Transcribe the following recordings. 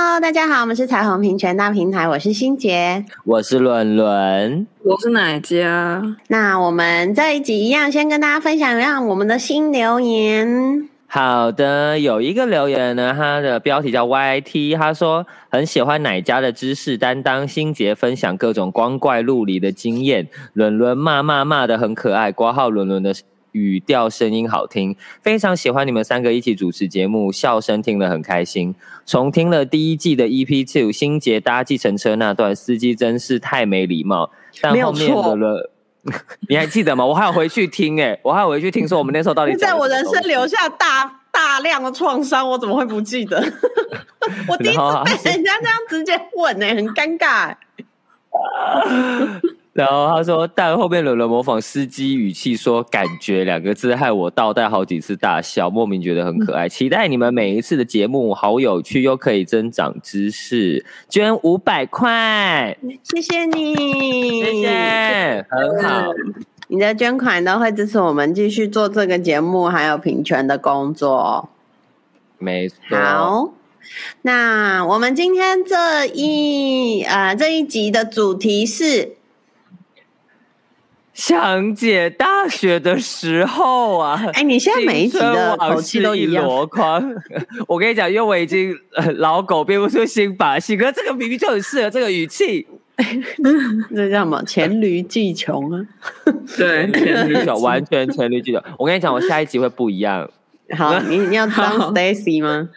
Hello，大家好，我们是彩虹平权大平台，我是心杰，我是伦伦，我是奶家。那我们这一集一样，先跟大家分享一下我们的新留言。好的，有一个留言呢，他的标题叫 YT，他说很喜欢奶家的知识担当，心杰分享各种光怪陆离的经验，伦伦骂骂骂的很可爱，括号伦伦的。语调声音好听，非常喜欢你们三个一起主持节目，笑声听了很开心。重听了第一季的 EP Two，新杰搭计程车那段，司机真是太没礼貌。但后面的了，你还记得吗？我还要回去听哎、欸，我还要回去听说我们那时候到底在我人生留下大大量的创伤，我怎么会不记得？我第一次被人家这样直接问哎、欸，很尴尬、欸。然后他说，但后面伦伦模仿司机语气说“感觉”两个字，害我倒带好几次大笑，莫名觉得很可爱。期待你们每一次的节目，好有趣又可以增长知识。捐五百块，谢谢你，谢谢，很好。你的捐款都会支持我们继续做这个节目，还有平权的工作。没错。好，那我们今天这一呃这一集的主题是。想姐大学的时候啊，哎、欸，你现在每一集的口气都一样。我跟你讲，因为我已经老狗变不出新把戏，可是这个明明就很适合这个语气。这叫什么？黔驴技穷啊！对，黔驴技穷，完全黔驴技穷。我跟你讲，我下一集会不一样。好，你你要当 Stacy 吗？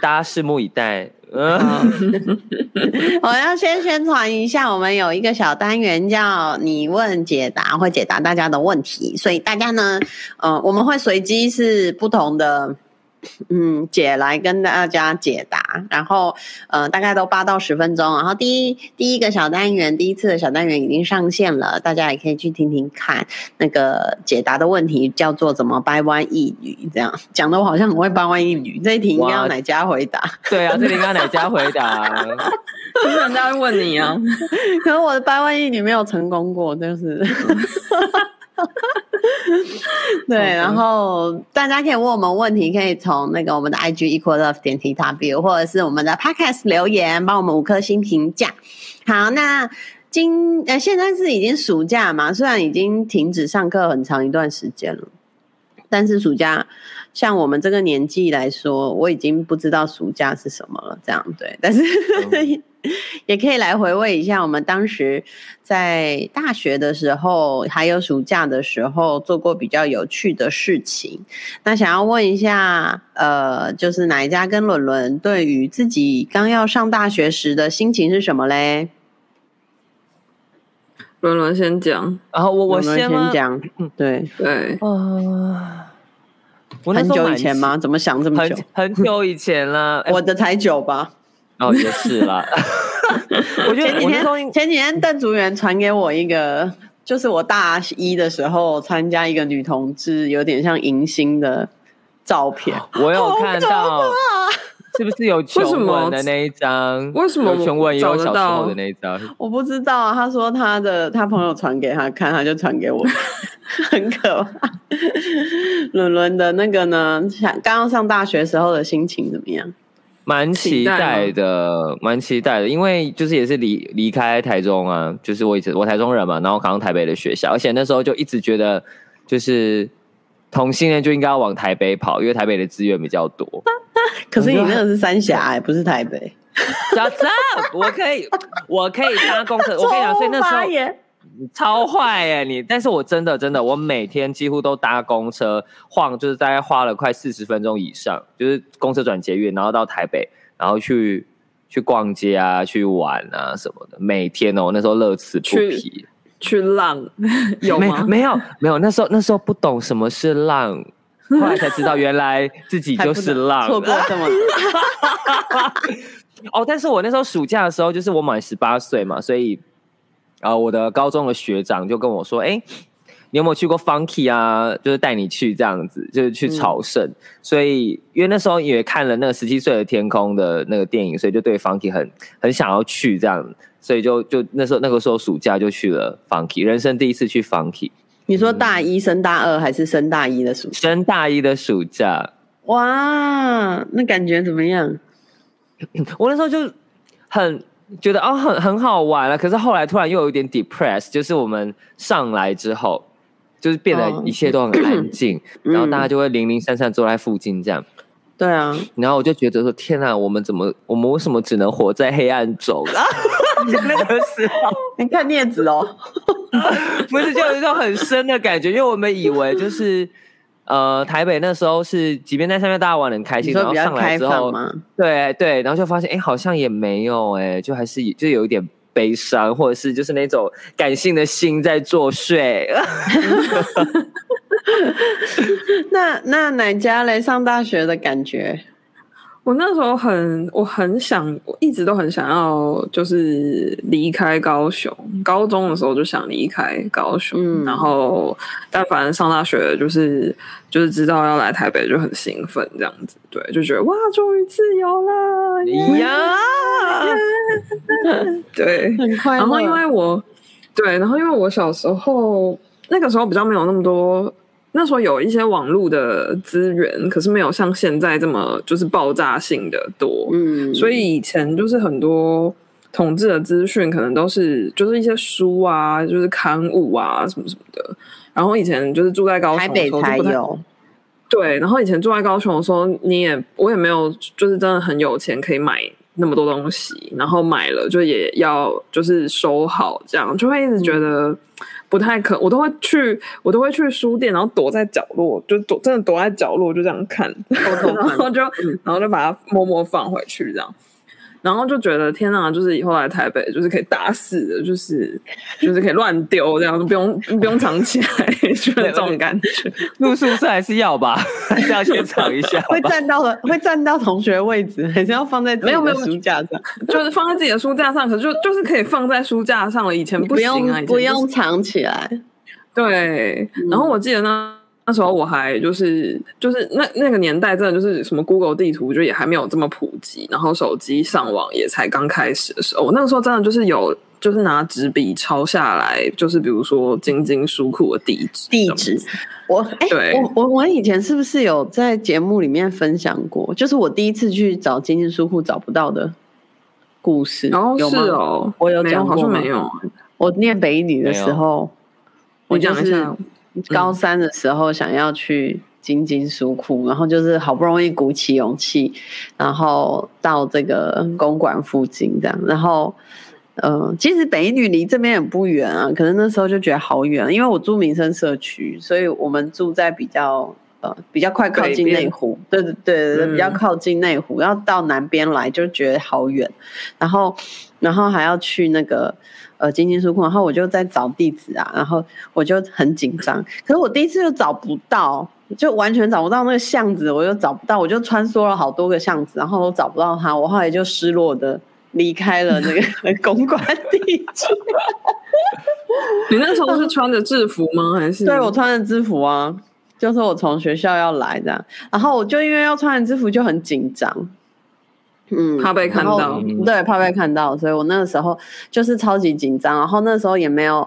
大家拭目以待。我要先宣传一下，我们有一个小单元叫“你问解答”，会解答大家的问题。所以大家呢，呃，我们会随机是不同的。嗯，姐来跟大家解答，然后呃，大概都八到十分钟。然后第一第一个小单元，第一次的小单元已经上线了，大家也可以去听听看。那个解答的问题叫做怎么掰弯一女，这样讲的我好像很会掰弯一女。这一题应该要哪家回答？对啊，这题应该哪家回答？不是人家会问你啊？可是我的掰弯一女没有成功过，就是。对，然后大家可以问我们问题，可以从那个我们的 IG equal love 点 tw，或者是我们的 Podcast 留言，帮我们五颗星评价。好，那今呃现在是已经暑假嘛，虽然已经停止上课很长一段时间了，但是暑假像我们这个年纪来说，我已经不知道暑假是什么了。这样对，但是。嗯 也可以来回味一下我们当时在大学的时候，还有暑假的时候做过比较有趣的事情。那想要问一下，呃，就是哪一家跟伦伦对于自己刚要上大学时的心情是什么嘞？伦伦先讲，然后我我先讲。嗯，对对。呃，很久以前吗？怎么想这么久？很，很久以前了，我的才久吧。哦，也是啦。我觉得前几天前几天邓竹园传给我一个，就是我大一的时候参加一个女同志有点像迎新的照片。我有看到，是不是有琼文的那一张？为什么琼文也有小时候的那一张？我不知道啊。他说他的他朋友传给他看，他就传给我，很可怕。伦伦的那个呢？想刚刚上大学时候的心情怎么样？蛮期待的，蛮期待的，因为就是也是离离开台中啊，就是我以前我台中人嘛，然后考上台北的学校，而且那时候就一直觉得，就是同性恋就应该要往台北跑，因为台北的资源比较多。可是你那个是三峡，哎，不是台北。Shut up！我可以，我可以搭公车。我跟你讲，所以那时候。超坏哎你！但是我真的真的，我每天几乎都搭公车晃，就是大概花了快四十分钟以上，就是公车转捷运，然后到台北，然后去去逛街啊，去玩啊什么的。每天哦，那时候乐此不疲。去，去浪 有吗？没有没有，那时候那时候不懂什么是浪，后来才知道原来自己就是浪。错过这么哦，但是我那时候暑假的时候，就是我满十八岁嘛，所以。啊，我的高中的学长就跟我说：“哎，你有没有去过 Funky 啊？就是带你去这样子，就是去朝圣。嗯、所以因为那时候也看了那个十七岁的天空的那个电影，所以就对 Funky 很很想要去这样。所以就就那时候那个时候暑假就去了 Funky，人生第一次去 Funky。你说大一升大二还是升大一的暑假？升大一的暑假。哇，那感觉怎么样？我那时候就很觉得哦，很很好玩了。可是后来突然又有一点 depressed，就是我们上来之后，就是变得一切都很安静，哦、然后大家就会零零散散坐在附近这样。对啊，然后我就觉得说，天啊，我们怎么，我们为什么只能活在黑暗中啊？那个时候，你看镊子哦，不是就有一种很深的感觉，因为我们以为就是。呃，台北那时候是，即便在上面大家玩的很开心，然后上来之后，对对，然后就发现，哎，好像也没有，哎，就还是就有一点悲伤，或者是就是那种感性的心在作祟。那那哪家来上大学的感觉？我那时候很，我很想，我一直都很想要，就是离开高雄。高中的时候就想离开高雄，嗯、然后但反正上大学就是就是知道要来台北就很兴奋，这样子，对，就觉得哇，终于自由了，呀，对，很快。然后因为我，对，然后因为我小时候那个时候比较没有那么多。那时候有一些网络的资源，可是没有像现在这么就是爆炸性的多，嗯，所以以前就是很多统治的资讯可能都是就是一些书啊，就是刊物啊什么什么的。然后以前就是住在高雄的时候台北才有，对。然后以前住在高雄的时候，你也我也没有就是真的很有钱可以买那么多东西，然后买了就也要就是收好，这样就会一直觉得。嗯不太可，我都会去，我都会去书店，然后躲在角落，就躲，真的躲在角落，就这样看，然后就，然后就把它默默放回去，这样。然后就觉得天哪，就是以后来台北就是可以打死的，就是就是可以乱丢这样，不用不用藏起来，就是这种感觉。入宿舍还是要吧，还是要先藏一下。会占到了，会占到同学位置，还是要放在没有没有书架上，就是放在自己的书架上，可是就就是可以放在书架上了。以前不行啊，不用藏起来。对，然后我记得呢。那时候我还就是就是那那个年代，真的就是什么 Google 地图就也还没有这么普及，然后手机上网也才刚开始的时候，我那个时候真的就是有就是拿纸笔抄下来，就是比如说晶晶书库的地址地址。我哎，对我我我以前是不是有在节目里面分享过？就是我第一次去找晶晶书库找不到的故事。然后是哦，我有讲过，好像没有。我念北一女的时候，我讲一下。高三的时候想要去金金书库，然后就是好不容易鼓起勇气，然后到这个公馆附近这样，然后呃，其实北一女离这边也不远啊，可能那时候就觉得好远，因为我住民生社区，所以我们住在比较呃比较快靠近内湖，对对对对，比较靠近内湖，要到南边来就觉得好远，然后然后还要去那个。呃，金金书库，然后我就在找地址啊，然后我就很紧张，可是我第一次就找不到，就完全找不到那个巷子，我又找不到，我就穿梭了好多个巷子，然后都找不到他，我后来就失落的离开了那个 公馆地址。你那时候是穿着制服吗？还是？对，我穿着制服啊，就是我从学校要来的，然后我就因为要穿着制服就很紧张。嗯，怕被看到，对，怕被看到，所以我那个时候就是超级紧张。然后那时候也没有，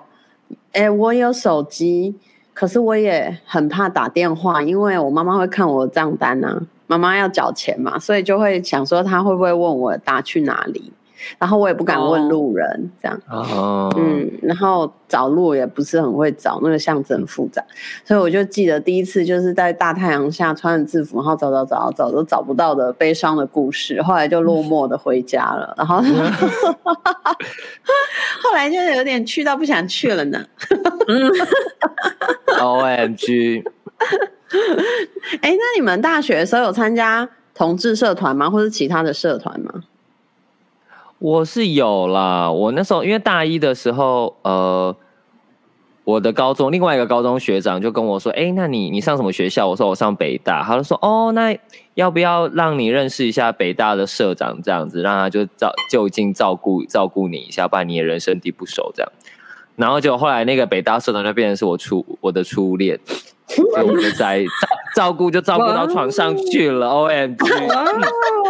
哎、欸，我有手机，可是我也很怕打电话，因为我妈妈会看我的账单啊，妈妈要缴钱嘛，所以就会想说她会不会问我打去哪里。然后我也不敢问路人，oh. 这样，oh. 嗯，然后找路也不是很会找，那个巷子很复杂，所以我就记得第一次就是在大太阳下穿着制服，然后找找找找都找不到的悲伤的故事，后来就落寞的回家了，然后 后来就是有点去到不想去了呢。OMG，哎，那你们大学的时候有参加同志社团吗？或是其他的社团吗？我是有啦，我那时候因为大一的时候，呃，我的高中另外一个高中学长就跟我说：“哎，那你你上什么学校？”我说：“我上北大。”他就说：“哦，那要不要让你认识一下北大的社长？这样子让他就照就近照顾照顾你一下，不然你也人生地不熟这样。”然后就后来那个北大社团就变成是我初我的初恋，所以我就在照照顾就照顾到床上去了。O M G，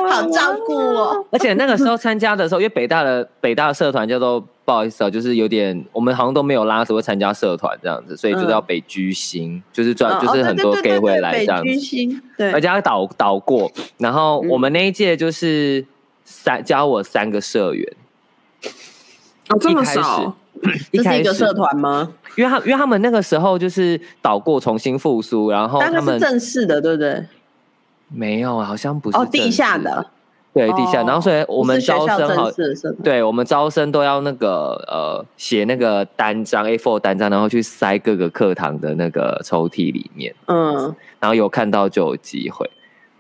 好照顾哦！而且那个时候参加的时候，因为北大的北大的社团叫做不好意思啊，就是有点我们好像都没有拉手会参加社团这样子，所以就叫北居星，就是专就是很多 gay 会来这样子。北居星，对，而且他导导过，然后我们那一届就是三教我三个社员。哦，这么少。这是一个社团吗？因为他，因为他们那个时候就是倒过，重新复苏，然后他们但是正式的，对不对？没有，好像不是哦，地下的，对，地下。然后所以我们招生好，对，我们招生都要那个呃，写那个单张 A4 单张，然后去塞各个课堂的那个抽屉里面。嗯，然后有看到就有机会，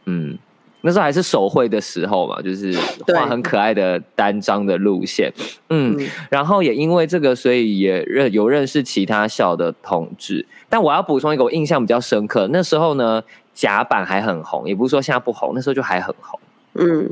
嗯。那时候还是手绘的时候嘛，就是画很可爱的单张的路线，嗯，嗯，然后也因为这个，所以也认有认识其他校的同志。但我要补充一个，我印象比较深刻，那时候呢，甲板还很红，也不是说现在不红，那时候就还很红。嗯，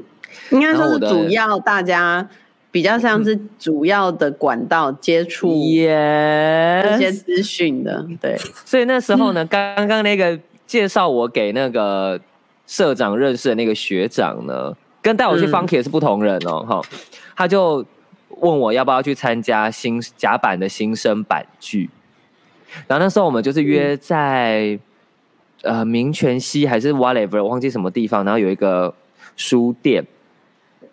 应该说是主要大家比较像是主要的管道接触这些资讯的，对。所以那时候呢，刚刚那个介绍我给那个。社长认识的那个学长呢，跟带我去 Funky 也是不同人哦，哈、嗯，他就问我要不要去参加新甲板的新生版剧，然后那时候我们就是约在、嗯、呃民权西还是 whatever 我忘记什么地方，然后有一个书店，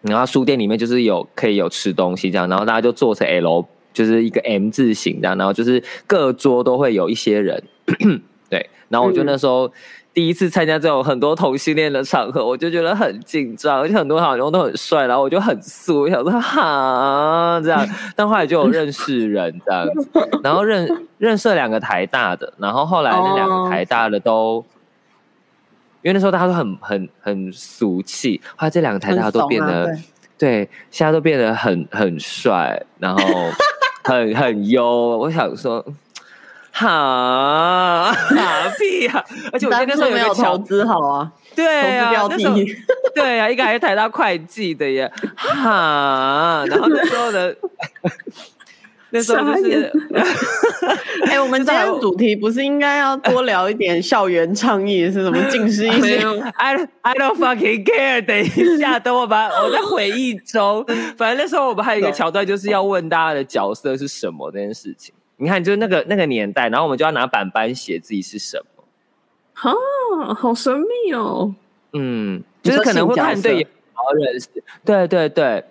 然后书店里面就是有可以有吃东西这样，然后大家就坐成 L，就是一个 M 字形这样，然后就是各桌都会有一些人，对，然后我就那时候。嗯第一次参加这种很多同性恋的场合，我就觉得很紧张，而且很多好像都很帅，然后我就很素，我想说哈这样，但后来就有认识人这样子，然后认 认识了两个台大的，然后后来那两个台大的都，哦、因为那时候大家都很很很俗气，后来这两个台大的都变得对，对，现在都变得很很帅，然后很 很优，我想说。哈，哪屁啊！而且我那时候有个投资好啊，对啊，那时候对啊，一个还是台大会计的耶，哈，然后那时候的 那时候就是，哎，我们今天主题不是应该要多聊一点校园倡议是什么？近视一些，I I don't fucking care。等一下，等我把我在回忆中，反正那时候我们还有一个桥段，就是要问大家的角色是什么这件事情。你看，就是那个那个年代，然后我们就要拿板板写自己是什么，哈，好神秘哦。嗯，就是可能会看对眼，然后认识，对对对。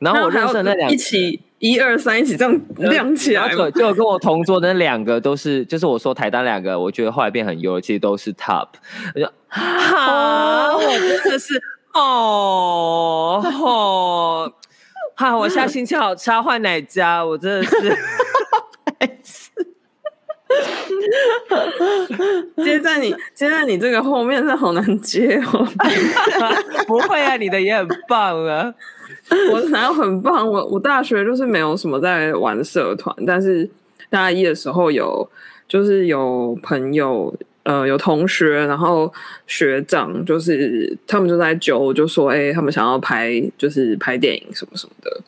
然后我认识那两个一起一二三一起这样 亮起来，就就跟我同桌的那两个都是，就是我说台单两个，我觉得后来变很优，其实都是 top。我就好，我真的是哦哦，哈，我现在心情好差，换哪家？我真的是。接在你接在你这个后面是好难接哦，不会啊，你的也很棒啊，我哪有很棒？我我大学就是没有什么在玩社团，但是大一的时候有，就是有朋友呃有同学，然后学长就是他们就在揪，就说哎、欸，他们想要拍就是拍电影什么什么的。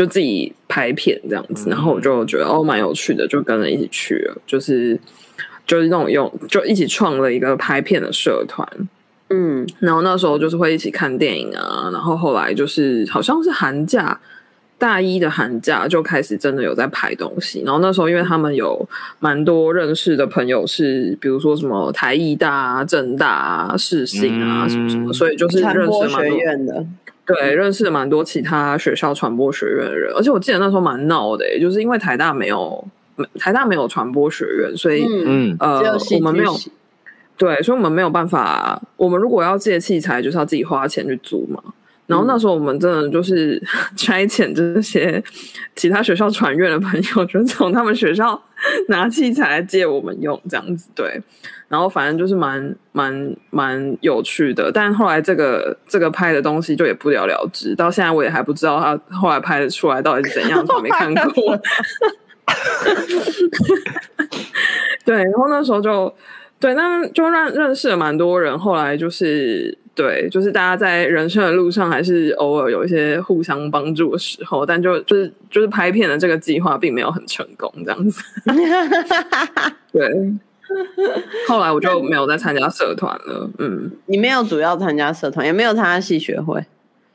就自己拍片这样子，然后我就觉得哦，蛮有趣的，就跟着一起去了，就是就是那种用就一起创了一个拍片的社团，嗯，然后那时候就是会一起看电影啊，然后后来就是好像是寒假大一的寒假就开始真的有在拍东西，然后那时候因为他们有蛮多认识的朋友是，比如说什么台艺大啊、政大啊、世新啊什么什么，所以就是认识蛮多。对，认识了蛮多其他学校传播学院的人，而且我记得那时候蛮闹的，就是因为台大没有台大没有传播学院，所以嗯呃我们没有对，所以我们没有办法。我们如果要借器材，就是要自己花钱去租嘛。然后那时候我们真的就是差遣这些其他学校传院的朋友，就从他们学校拿器材来借我们用，这样子对。然后反正就是蛮蛮蛮有趣的，但后来这个这个拍的东西就也不了了之，到现在我也还不知道他后来拍的出来到底是怎样，我没看过。对，然后那时候就对，那就认认识了蛮多人，后来就是对，就是大家在人生的路上还是偶尔有一些互相帮助的时候，但就就是就是拍片的这个计划并没有很成功这样子。对，后来我就没有再参加社团了。嗯，你没有主要参加社团，也没有参加系学会。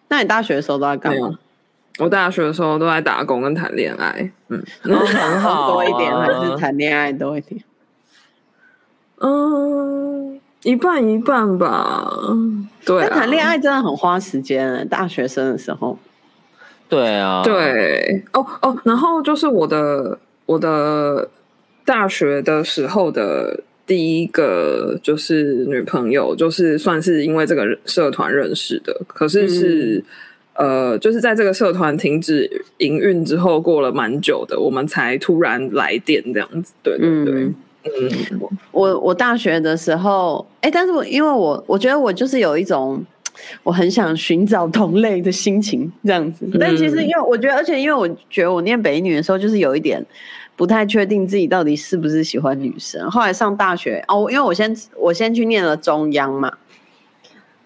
那你大学的时候都在干嘛？我大学的时候都在打工跟谈恋爱。嗯，然后 很好多一点，还是谈恋爱多一点？嗯。一半一半吧，对啊。谈恋爱真的很花时间，大学生的时候。对啊，对，哦哦，然后就是我的我的大学的时候的第一个就是女朋友，就是算是因为这个社团认识的，可是是、嗯、呃，就是在这个社团停止营运之后，过了蛮久的，我们才突然来电这样子，对对对。嗯。嗯，我我我大学的时候，哎、欸，但是我因为我我觉得我就是有一种我很想寻找同类的心情这样子，但其实因为我觉得，而且因为我觉得我念北女的时候，就是有一点不太确定自己到底是不是喜欢女生。后来上大学哦，因为我先我先去念了中央嘛。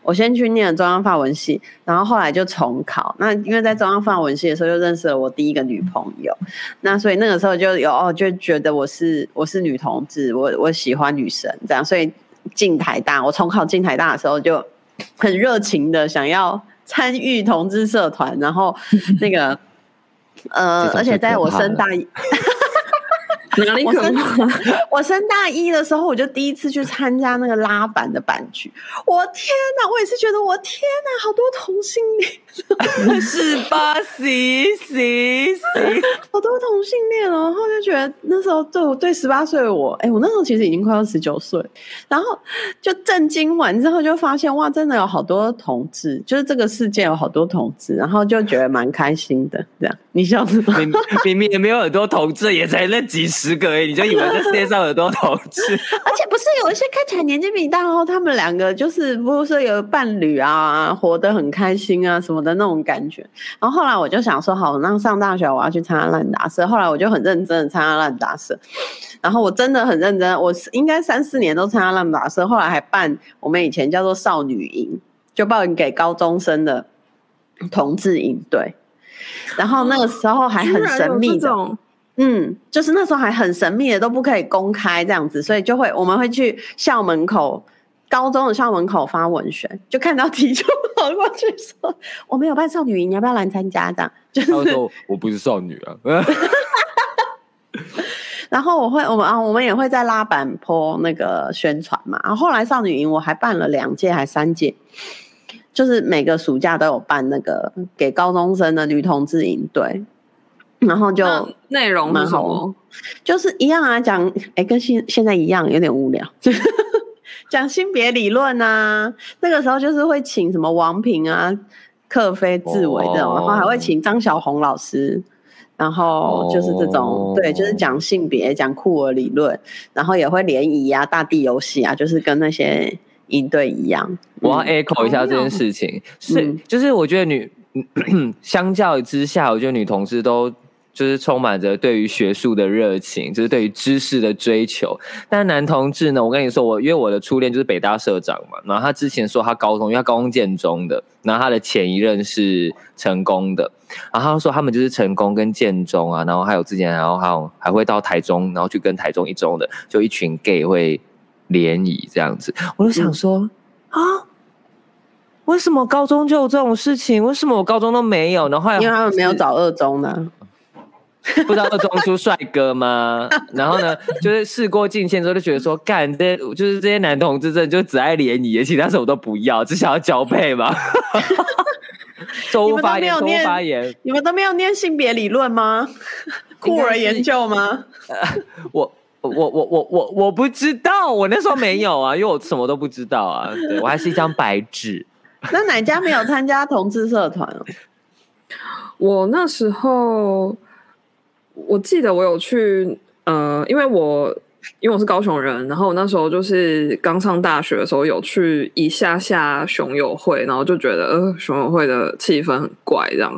我先去念了中央法文系，然后后来就重考。那因为在中央法文系的时候，就认识了我第一个女朋友。那所以那个时候就有哦，就觉得我是我是女同志，我我喜欢女生这样。所以进台大，我重考进台大的时候就很热情的想要参与同志社团，然后那个呃，而且在我升大一。哪里可能？我升大一的时候，我就第一次去参加那个拉板的板剧。我天哪！我也是觉得，我天哪，好多同性恋，是吧？行行行，好多同性恋哦。然后就觉得那时候对我对十八岁的我，哎，我那时候其实已经快要十九岁。然后就震惊完之后，就发现哇，真的有好多同志，就是这个世界有好多同志，然后就觉得蛮开心的。这样，你笑什么？明明也没有很多同志，也才那几十。十个哎，你就以为这世界上有多同志？而且不是有一些看起来年纪比你大后，他们两个就是不是有伴侣啊，活得很开心啊什么的那种感觉。然后后来我就想说，好，那上大学我要去参加烂打社。后来我就很认真的参加烂打社，然后我真的很认真，我应该三四年都参加烂打社。后来还办我们以前叫做少女营，就办给高中生的同志营队。然后那个时候还很神秘的。嗯，就是那时候还很神秘的，都不可以公开这样子，所以就会我们会去校门口，高中的校门口发文宣，就看到题就跑过去说：“我们有办少女营，你要不要来参加？”这样就是他说：“我不是少女啊。”然后我会我们啊，我们也会在拉板 po 那个宣传嘛。然后后来少女营我还办了两届还三届，就是每个暑假都有办那个给高中生的女同志营队。然后就内容是什么？就是一样啊，讲哎，跟现现在一样，有点无聊。讲性别理论啊，那个时候就是会请什么王平啊、克菲、志伟这种，然后还会请张小红老师，然后就是这种，对，就是讲性别、讲酷儿理论，然后也会联谊啊、大地游戏啊，就是跟那些营队一样。我要 echo 一下这件事情，是就是我觉得女，相较之下，我觉得女同志都。就是充满着对于学术的热情，就是对于知识的追求。但男同志呢，我跟你说，我因为我的初恋就是北大社长嘛，然后他之前说他高中，因为他高中建中的，然后他的前一任是成功的，然后他说他们就是成功跟建中啊，然后还有之前，然后还有还会到台中，然后去跟台中一中的就一群 gay 会联谊这样子。我就想说、嗯、啊，为什么高中就有这种事情？为什么我高中都没有？然后因为他们没有找二中的。不知道二中出帅哥吗？然后呢，就是事过境迁之后，就觉得说，干这些就是这些男同志，真的就只爱联谊，其他什么都不要，只想要交配嘛。周发言，周发言，你们都没有念性别理论吗？酷儿研究吗？我我我我我我不知道，我那时候没有啊，因为我什么都不知道啊。对，我还是一张白纸。那哪家没有参加同志社团？啊我那时候。我记得我有去，呃，因为我因为我是高雄人，然后我那时候就是刚上大学的时候有去一下下熊友会，然后就觉得呃熊友会的气氛很怪，这样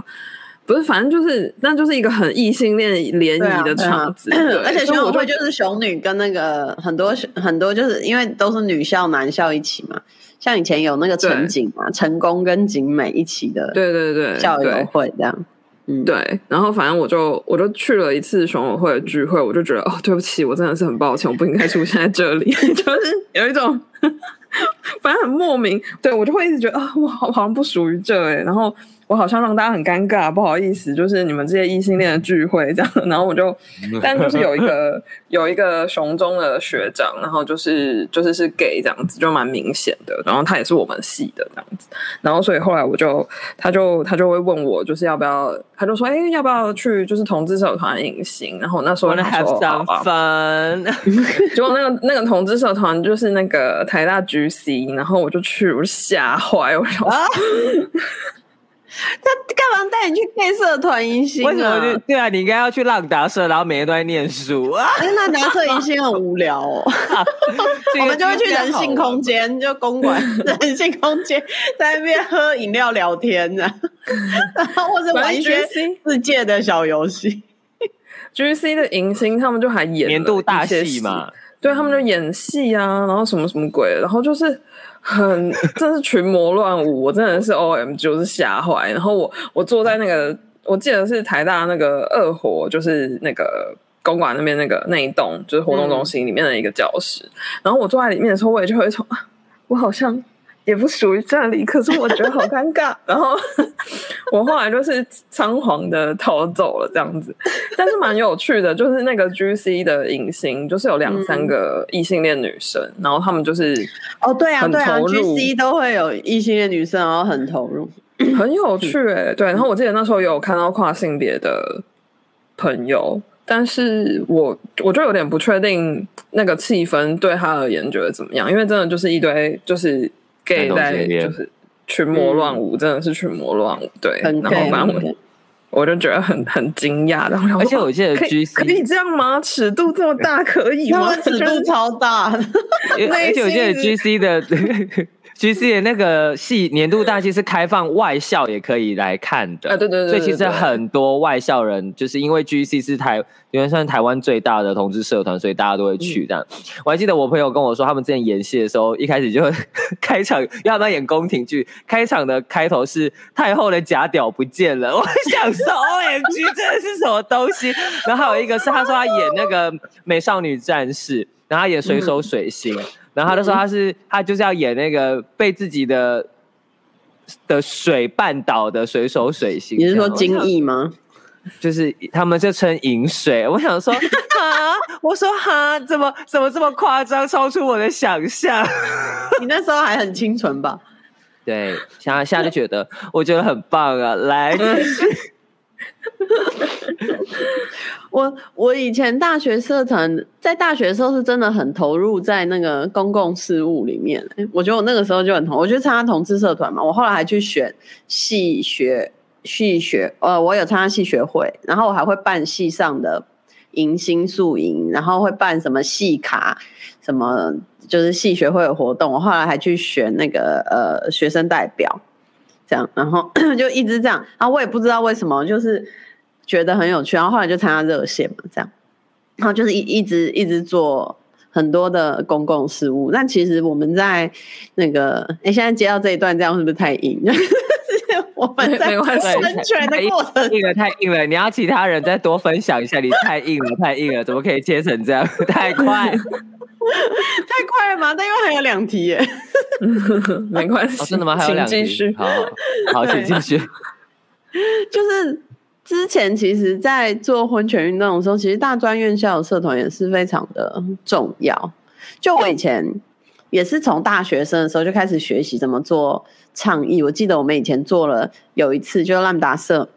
不不是，反正就是那就是一个很异性恋联谊的场子，而且熊友会就是熊女跟那个很多很多，就是因为都是女校男校一起嘛。像以前有那个成景嘛，成功跟景美一起的，对对对，校友会这样，嗯，对。然后反正我就我就去了一次熊委会的聚会，我就觉得哦，对不起，我真的是很抱歉，我不应该出现在这里，就是有一种 反正很莫名，对我就会一直觉得啊，我好好像不属于这哎，然后。我好像让大家很尴尬，不好意思，就是你们这些异性恋的聚会这样，然后我就，但就是有一个有一个雄中的学长，然后就是就是是 gay 这样子，就蛮明显的，然后他也是我们系的这样子，然后所以后来我就他就他就会问我，就是要不要，他就说，哎、欸，要不要去就是同志社团隐形，然后那时候他说 have some fun，结果那个那个同志社团就是那个台大 GC，然后我就去，我就吓坏，我说。他干嘛带你去 gay 社团迎新？为什么？对啊，你应该要去浪达社，然后每天都在念书啊。浪达社迎新很无聊哦。我们就会去人性空间，就公馆 人性空间，在那边喝饮料聊天呢，然后或者玩一些世界的小游戏。GC 的迎新，他们就还演年度大戏嘛？对，他们就演戏啊，然后什么什么鬼，然后就是。很，真是群魔乱舞，我真的是 O M，就是吓坏。然后我我坐在那个，我记得是台大那个二活，就是那个公馆那边那个那一栋，就是活动中心里面的一个教室。然后我坐在里面的时候，我也就会从，我好像。也不属于这里，可是我觉得好尴尬。然后我后来就是仓皇的逃走了，这样子。但是蛮有趣的，就是那个 GC 的影星，就是有两三个异性恋女生，嗯、然后他们就是哦，对啊，对啊，GC 都会有异性恋女生，然后很投入，很有趣哎、欸。对，然后我记得那时候有看到跨性别的朋友，但是我我就有点不确定那个气氛对他而言觉得怎么样，因为真的就是一堆就是。Gay 在就是群魔乱舞，嗯、真的是群魔乱舞。对，然后反正我我就觉得很很惊讶。然后，而且我记得 GC 可以这样吗？尺度这么大可以吗？尺度超大。而且我记得 GC 的。G C 的那个系年度大戏是开放外校也可以来看的，对对对，所以其实很多外校人就是因为 G C 是台，因为算台湾最大的同志社团，所以大家都会去这样。我还记得我朋友跟我说，他们之前演戏的时候，一开始就 开场要不要演宫廷剧，开场的开头是太后的假屌不见了，我想说 O M G 这是什么东西？然后还有一个是他说他演那个美少女战士，然后他演水手水星。嗯然后他就说他是他就是要演那个被自己的的水绊倒的水手水星。你是说金翼吗？就是他们就称饮水。我想说 啊，我说哈，怎么怎么这么夸张，超出我的想象。你那时候还很清纯吧？对，现在现在就觉得我觉得很棒啊，来继续。我我以前大学社团在大学的时候是真的很投入在那个公共事务里面，我觉得我那个时候就很投，我就参加同志社团嘛，我后来还去选系学系学，呃，我有参加系学会，然后我还会办系上的迎新宿营，然后会办什么系卡，什么就是系学会的活动，我后来还去选那个呃学生代表，这样，然后 就一直这样，然后我也不知道为什么，就是。觉得很有趣，然后后来就参加热线嘛，这样，然后就是一一直一直做很多的公共事务。但其实我们在那个，哎，现在接到这一段，这样是不是太硬？我们在生存的过程，硬了，太硬了。你要其他人再多分享一下，你太硬了，太硬了，怎么可以切成这样？太快，太快了吗？但因为还有两题耶，没关系，真的吗？还有两题，好好，请继续，就是。之前其实，在做婚前运动的时候，其实大专院校的社团也是非常的重要。就我以前也是从大学生的时候就开始学习怎么做倡议。我记得我们以前做了有一次，就兰达社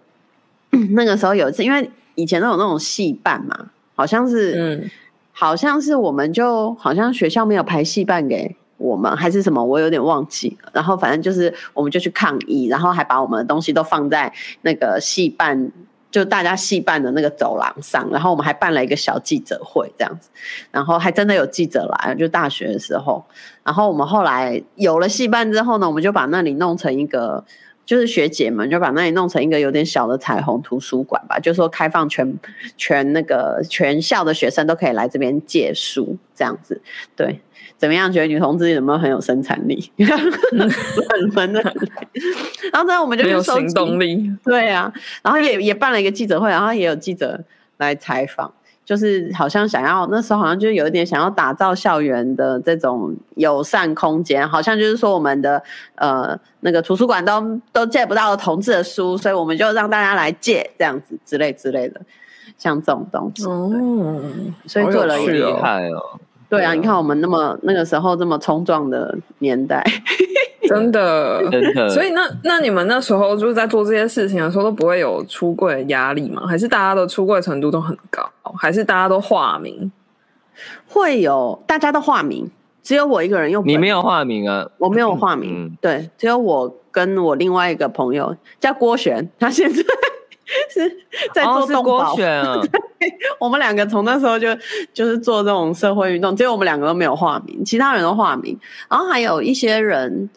那个时候有一次，因为以前都有那种戏办嘛，好像是，嗯，好像是我们就好像学校没有排戏办给。我们还是什么，我有点忘记了。然后反正就是，我们就去抗议，然后还把我们的东西都放在那个戏办，就大家戏办的那个走廊上。然后我们还办了一个小记者会，这样子。然后还真的有记者来，就大学的时候。然后我们后来有了戏办之后呢，我们就把那里弄成一个就是学姐们就把那里弄成一个有点小的彩虹图书馆吧，就是说开放全全那个全校的学生都可以来这边借书，这样子。对，怎么样？觉得女同志有没有很有生产力？很很的。然后呢，我们就去收行动力。对啊，然后也也办了一个记者会，然后也有记者来采访。就是好像想要那时候好像就有一点想要打造校园的这种友善空间，好像就是说我们的呃那个图书馆都都借不到同志的书，所以我们就让大家来借这样子之类之类的，像这种东西哦，所以做了一个厉害哦。对啊，你看我们那么那个时候这么冲撞的年代，真的真的。所以那那你们那时候就是在做这些事情的时候，都不会有出柜压力吗？还是大家的出柜程度都很高？还是大家都化名？会有大家都化名，只有我一个人用。你没有化名啊？我没有化名。嗯、对，只有我跟我另外一个朋友叫郭璇，他现在。是在做动保，哦啊、我们两个从那时候就就是做这种社会运动，只有我们两个都没有化名，其他人都化名。然后还有一些人，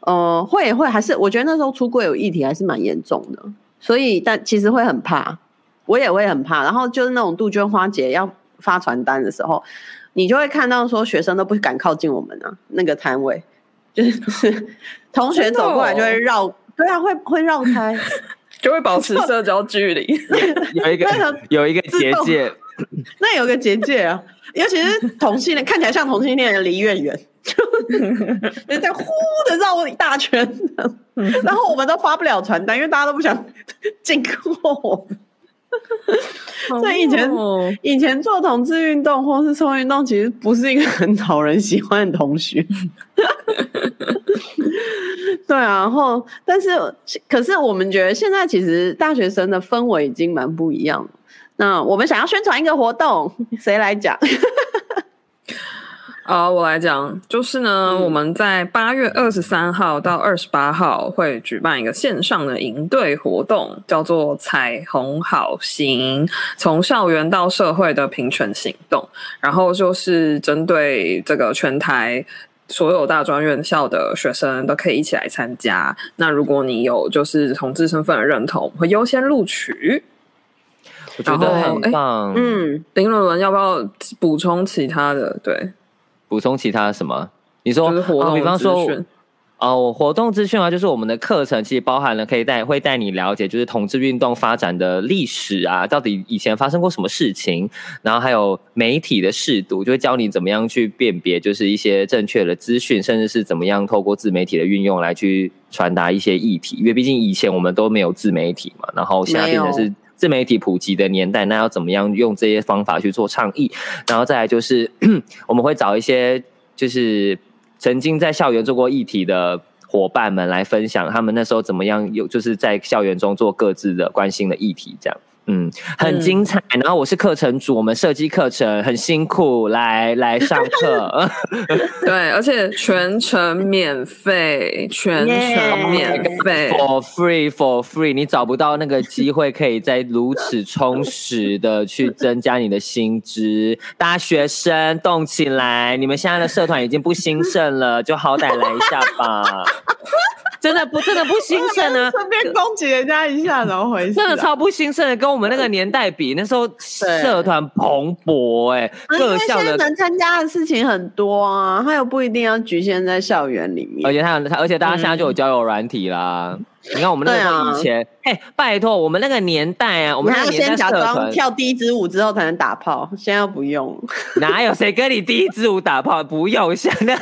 呃，会会还是我觉得那时候出柜有议题还是蛮严重的，所以但其实会很怕，我也会很怕。然后就是那种杜鹃花节要发传单的时候，你就会看到说学生都不敢靠近我们啊，那个摊位 就是同学走过来就会绕，对啊，会会绕开。就会保持社交距离，有一个有一个结界，那有个结界啊，尤其是同性恋，看起来像同性恋的离越远，就在呼的绕我一大圈，然后我们都发不了传单，因为大家都不想进过我们。所以以前以前做同志运动或是社会运动，其实不是一个很讨人喜欢的同学。对啊，然后但是可是我们觉得现在其实大学生的氛围已经蛮不一样了。那我们想要宣传一个活动，谁来讲？啊，uh, 我来讲，就是呢，嗯、我们在八月二十三号到二十八号会举办一个线上的营队活动，叫做“彩虹好行”，从校园到社会的平权行动。然后就是针对这个全台所有大专院校的学生都可以一起来参加。那如果你有就是同志身份的认同，会优先录取。我觉得很棒。嗯，林伦伦要不要补充其他的？对。补充其他什么？你说，哦，比方说，哦，活动资讯啊，就是我们的课程其实包含了可以带会带你了解，就是同志运动发展的历史啊，到底以前发生过什么事情，然后还有媒体的试读，就会教你怎么样去辨别，就是一些正确的资讯，甚至是怎么样透过自媒体的运用来去传达一些议题，因为毕竟以前我们都没有自媒体嘛，然后现在变成是。自媒体普及的年代，那要怎么样用这些方法去做倡议？然后再来就是，我们会找一些就是曾经在校园做过议题的伙伴们来分享，他们那时候怎么样有就是在校园中做各自的关心的议题，这样。嗯，很精彩。嗯、然后我是课程组，我们设计课程很辛苦，来来上课。对，而且全程免费，全程免费 Yeah.，for free for free。你找不到那个机会，可以再如此充实的去增加你的薪资。大学生动起来，你们现在的社团已经不兴盛了，就好歹来一下吧。真的不，真的不兴盛呢。顺便攻击人家一下，怎么回事？真的超不兴盛的，跟我们那个年代比，那时候社团蓬勃哎、欸，对各校的能参加的事情很多啊，他又不一定要局限在校园里面。而且他，而且大家现在就有交友软体啦。嗯、你看我们那个以前，哎、啊，拜托，我们那个年代啊，我们那个年代先假装跳第一支舞之后才能打炮，现在不用。哪有谁跟你第一支舞打炮？不用，现在。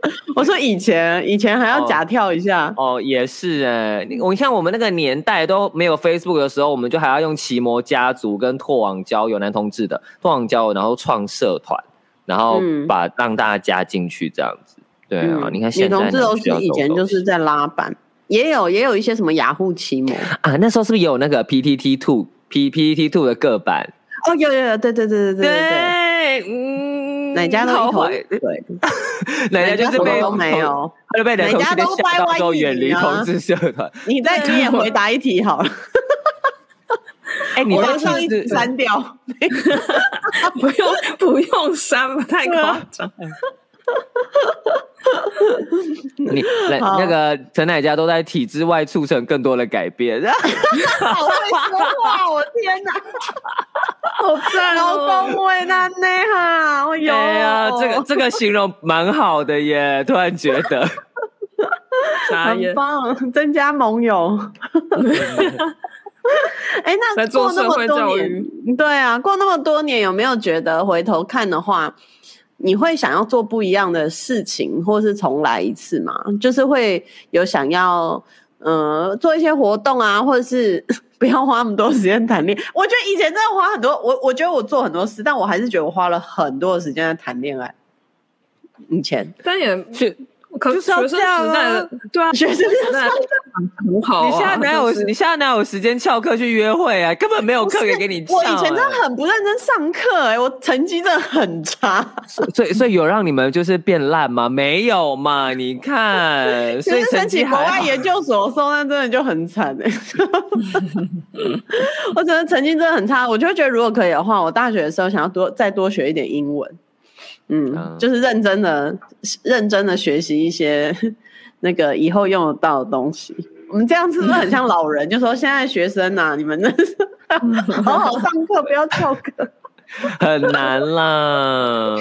我说以前，以前还要假跳一下哦，哦，也是哎。我像我们那个年代都没有 Facebook 的时候，我们就还要用奇摩家族跟拓网交友男同志的拓网交友，然后创社团，然后把、嗯、让大家加进去这样子。对啊，嗯、你看现在女同志都是以前就是在拉板，也有也有一些什么雅虎奇摩啊，那时候是不是也有那个 PTT Two P PTT Two 的个版？哦，有有有，对对对对对对，对嗯。哪家都一头对，哪家就是被都没有，就被人家都歪歪远离同志社团。你再你也回答一题好了。哎，你把上一题删掉，不用不用删，太夸张。你那那个陈乃佳都在体制外促成更多的改变，好会说话，我天哪，好赞哦，恭维他呢哈，哎呀，这个这个形容蛮好的耶，突然觉得，很棒，增加盟友。哎，那过那么多年，对啊，过那么多年，有没有觉得回头看的话，你会想要做不一样的事情，或是重来一次吗？就是会有想要，呃，做一些活动啊，或者是 不要花那么多时间谈恋爱。我觉得以前真的花很多，我我觉得我做很多事，但我还是觉得我花了很多的时间在谈恋爱。以前，但也是。可是学生时代的，对啊，学生时代很好。你现在哪有？你现在哪有时间翘课去约会啊？根本没有课可以给你翘。我以前真的很不认真上课，哎，我成绩真的很差。所以，所以有让你们就是变烂吗？没有嘛？你看，所以申请国外研究所，说那真的就很惨哎。我真的成绩真的很差，我就觉得如果可以的话，我大学的时候想要多再多学一点英文。嗯，就是认真的、认真的学习一些那个以后用得到的东西。我们这样子是不是很像老人？就说现在学生呐、啊，你们那 好好上课，不要翘课。很难啦，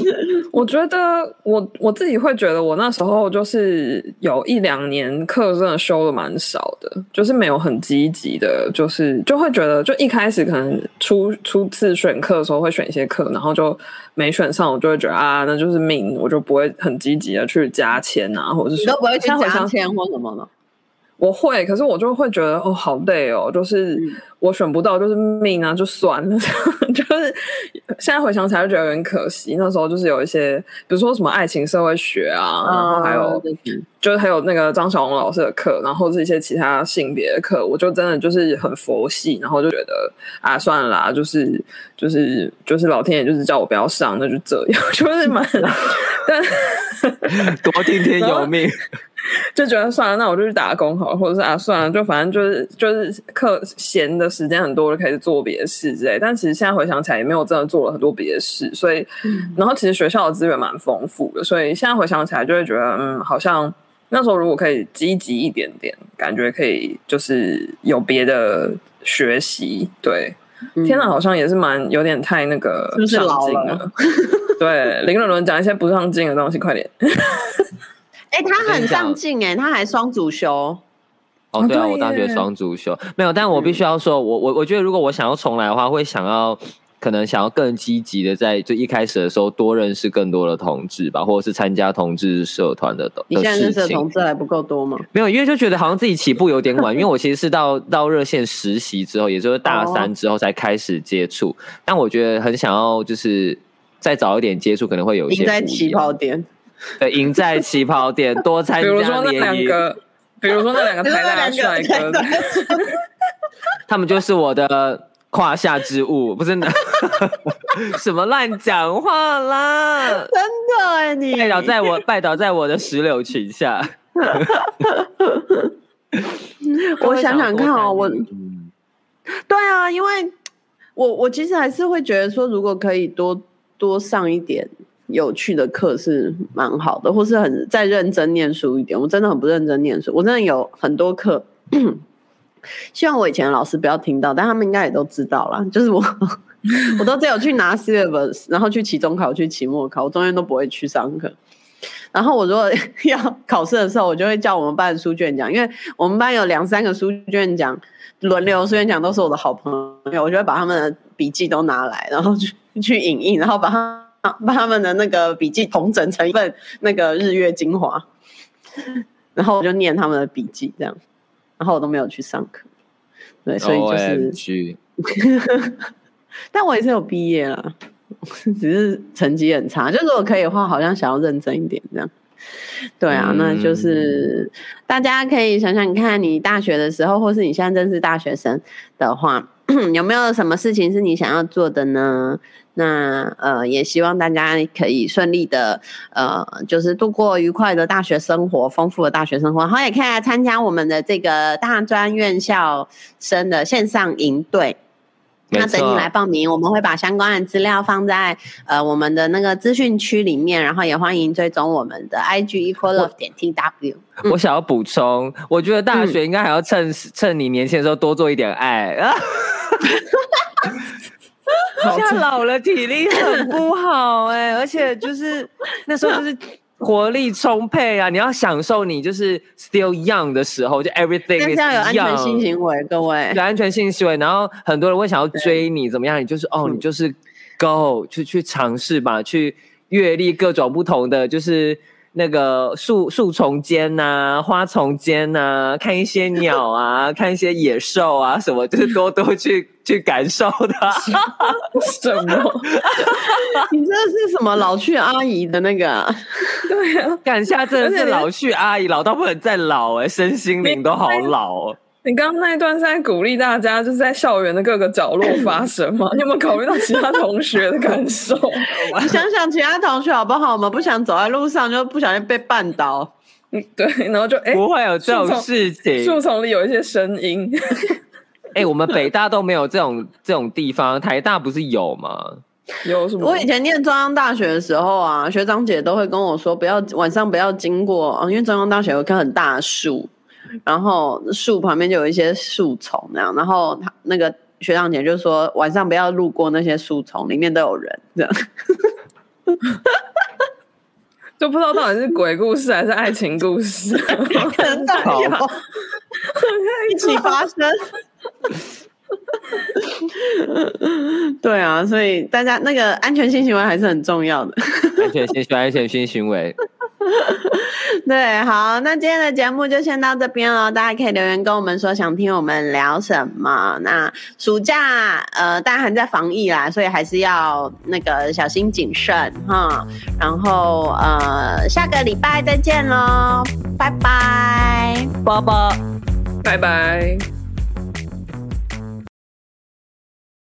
我觉得我我自己会觉得，我那时候就是有一两年课真的修的蛮少的，就是没有很积极的，就是就会觉得，就一开始可能初初次选课的时候会选一些课，然后就没选上，我就会觉得啊，那就是命，我就不会很积极的去加签啊，或者是都不会去加签或什么的。我会，可是我就会觉得哦，好累哦，就是我选不到，就是命啊，就算了。就是现在回想起来就觉得有点可惜。那时候就是有一些，比如说什么爱情社会学啊，然后还有就是还有那个张小龙老师的课，然后是一些其他性别的课，我就真的就是很佛系，然后就觉得啊，算了啦，就是就是就是老天爷就是叫我不要上，那就这样，就是蛮 但多听天由命。就觉得算了，那我就去打工好了，或者是啊，算了，就反正就是就是课闲的时间很多，就开始做别的事之类。但其实现在回想起来，也没有真的做了很多别的事。所以，嗯、然后其实学校的资源蛮丰富的，所以现在回想起来，就会觉得嗯，好像那时候如果可以积极一点点，感觉可以就是有别的学习。对，嗯、天呐，好像也是蛮有点太那个上进了。了对，林伦伦讲一些不上进的东西，快点。哎、欸，他很上进哎，他还双主修。哦，对啊，我大学双主修没有，但我必须要说，我我我觉得如果我想要重来的话，会想要可能想要更积极的在就一开始的时候多认识更多的同志吧，或者是参加同志社团的的。你现在认识的同志还不够多吗？没有，因为就觉得好像自己起步有点晚，因为我其实是到到热线实习之后，也就是大三之后才开始接触，哦、但我觉得很想要就是再早一点接触，可能会有一些。在起跑点。对，赢在起跑点，多参加联谊。比如说那两个，比如说那两个台大帅哥，他们就是我的胯下之物，不是呢？什么乱讲话啦！真的哎，你拜倒在我拜倒在我的石榴裙下。我想想看哦，我，对啊，因为我我其实还是会觉得说，如果可以多多上一点。有趣的课是蛮好的，或是很再认真念书一点。我真的很不认真念书，我真的有很多课，希望我以前的老师不要听到，但他们应该也都知道啦。就是我，我都只有去拿 syllabus，然后去期中考、去期末考，我中间都不会去上课。然后我如果 要考试的时候，我就会叫我们班的书卷奖，因为我们班有两三个书卷奖轮流书卷奖都是我的好朋友，我就会把他们的笔记都拿来，然后去去影印，然后把它。把他们的那个笔记同整成一份那个日月精华，然后我就念他们的笔记，这样，然后我都没有去上课，对，所以就是 但我也是有毕业了，只是成绩很差。就如果可以的话，好像想要认真一点，这样。对啊，那就是大家可以想想看，你大学的时候，或是你现在正是大学生的话，有没有什么事情是你想要做的呢？那呃，也希望大家可以顺利的呃，就是度过愉快的大学生活，丰富的大学生活，然后也可以来参加我们的这个大专院校生的线上营队。那等你来报名，我们会把相关的资料放在呃我们的那个资讯区里面，然后也欢迎追踪我们的 IG equal love 点 TW。我想要补充，我觉得大学应该还要趁、嗯、趁你年轻的时候多做一点爱 啊。现在老了体力很不好哎、欸，而且就是那时候就是。活力充沛啊！你要享受你就是 still young 的时候，就 everything is young。要有安全性行为，各位有安全性行为。然后很多人会想要追你，怎么样？你就是哦，你就是 go 去去尝试吧，去阅历各种不同的，就是。那个树树丛间呐、啊，花丛间呐、啊，看一些鸟啊，看一些野兽啊，什么就是多多去去感受它。什么？你这是什么老去阿姨的那个、啊？对啊，感下真的是老去阿姨，老到不能再老哎、欸，身心灵都好老哦。你刚刚那一段是在鼓励大家，就是在校园的各个角落发生吗？你有没有考虑到其他同学的感受？你想想其他同学好不好？我们不想走在路上就不小心被绊倒。嗯，对，然后就哎，不会有这种事情。树丛里有一些声音。哎，我们北大都没有这种这种地方，台大不是有吗？有什么？我以前念中央大学的时候啊，学长姐都会跟我说，不要晚上不要经过，因为中央大学有一棵很大的树。然后树旁边就有一些树丛那样，然后他那个学长姐就说晚上不要路过那些树丛，里面都有人，这样，就不知道到底是鬼故事还是爱情故事，可能都有，一起发生。对啊，所以大家那个安全性行为还是很重要的，安全性行为，安全性行为。对，好，那今天的节目就先到这边了。大家可以留言跟我们说想听我们聊什么。那暑假呃，大家还在防疫啦，所以还是要那个小心谨慎哈。然后呃，下个礼拜再见喽，拜拜，拜拜，拜拜。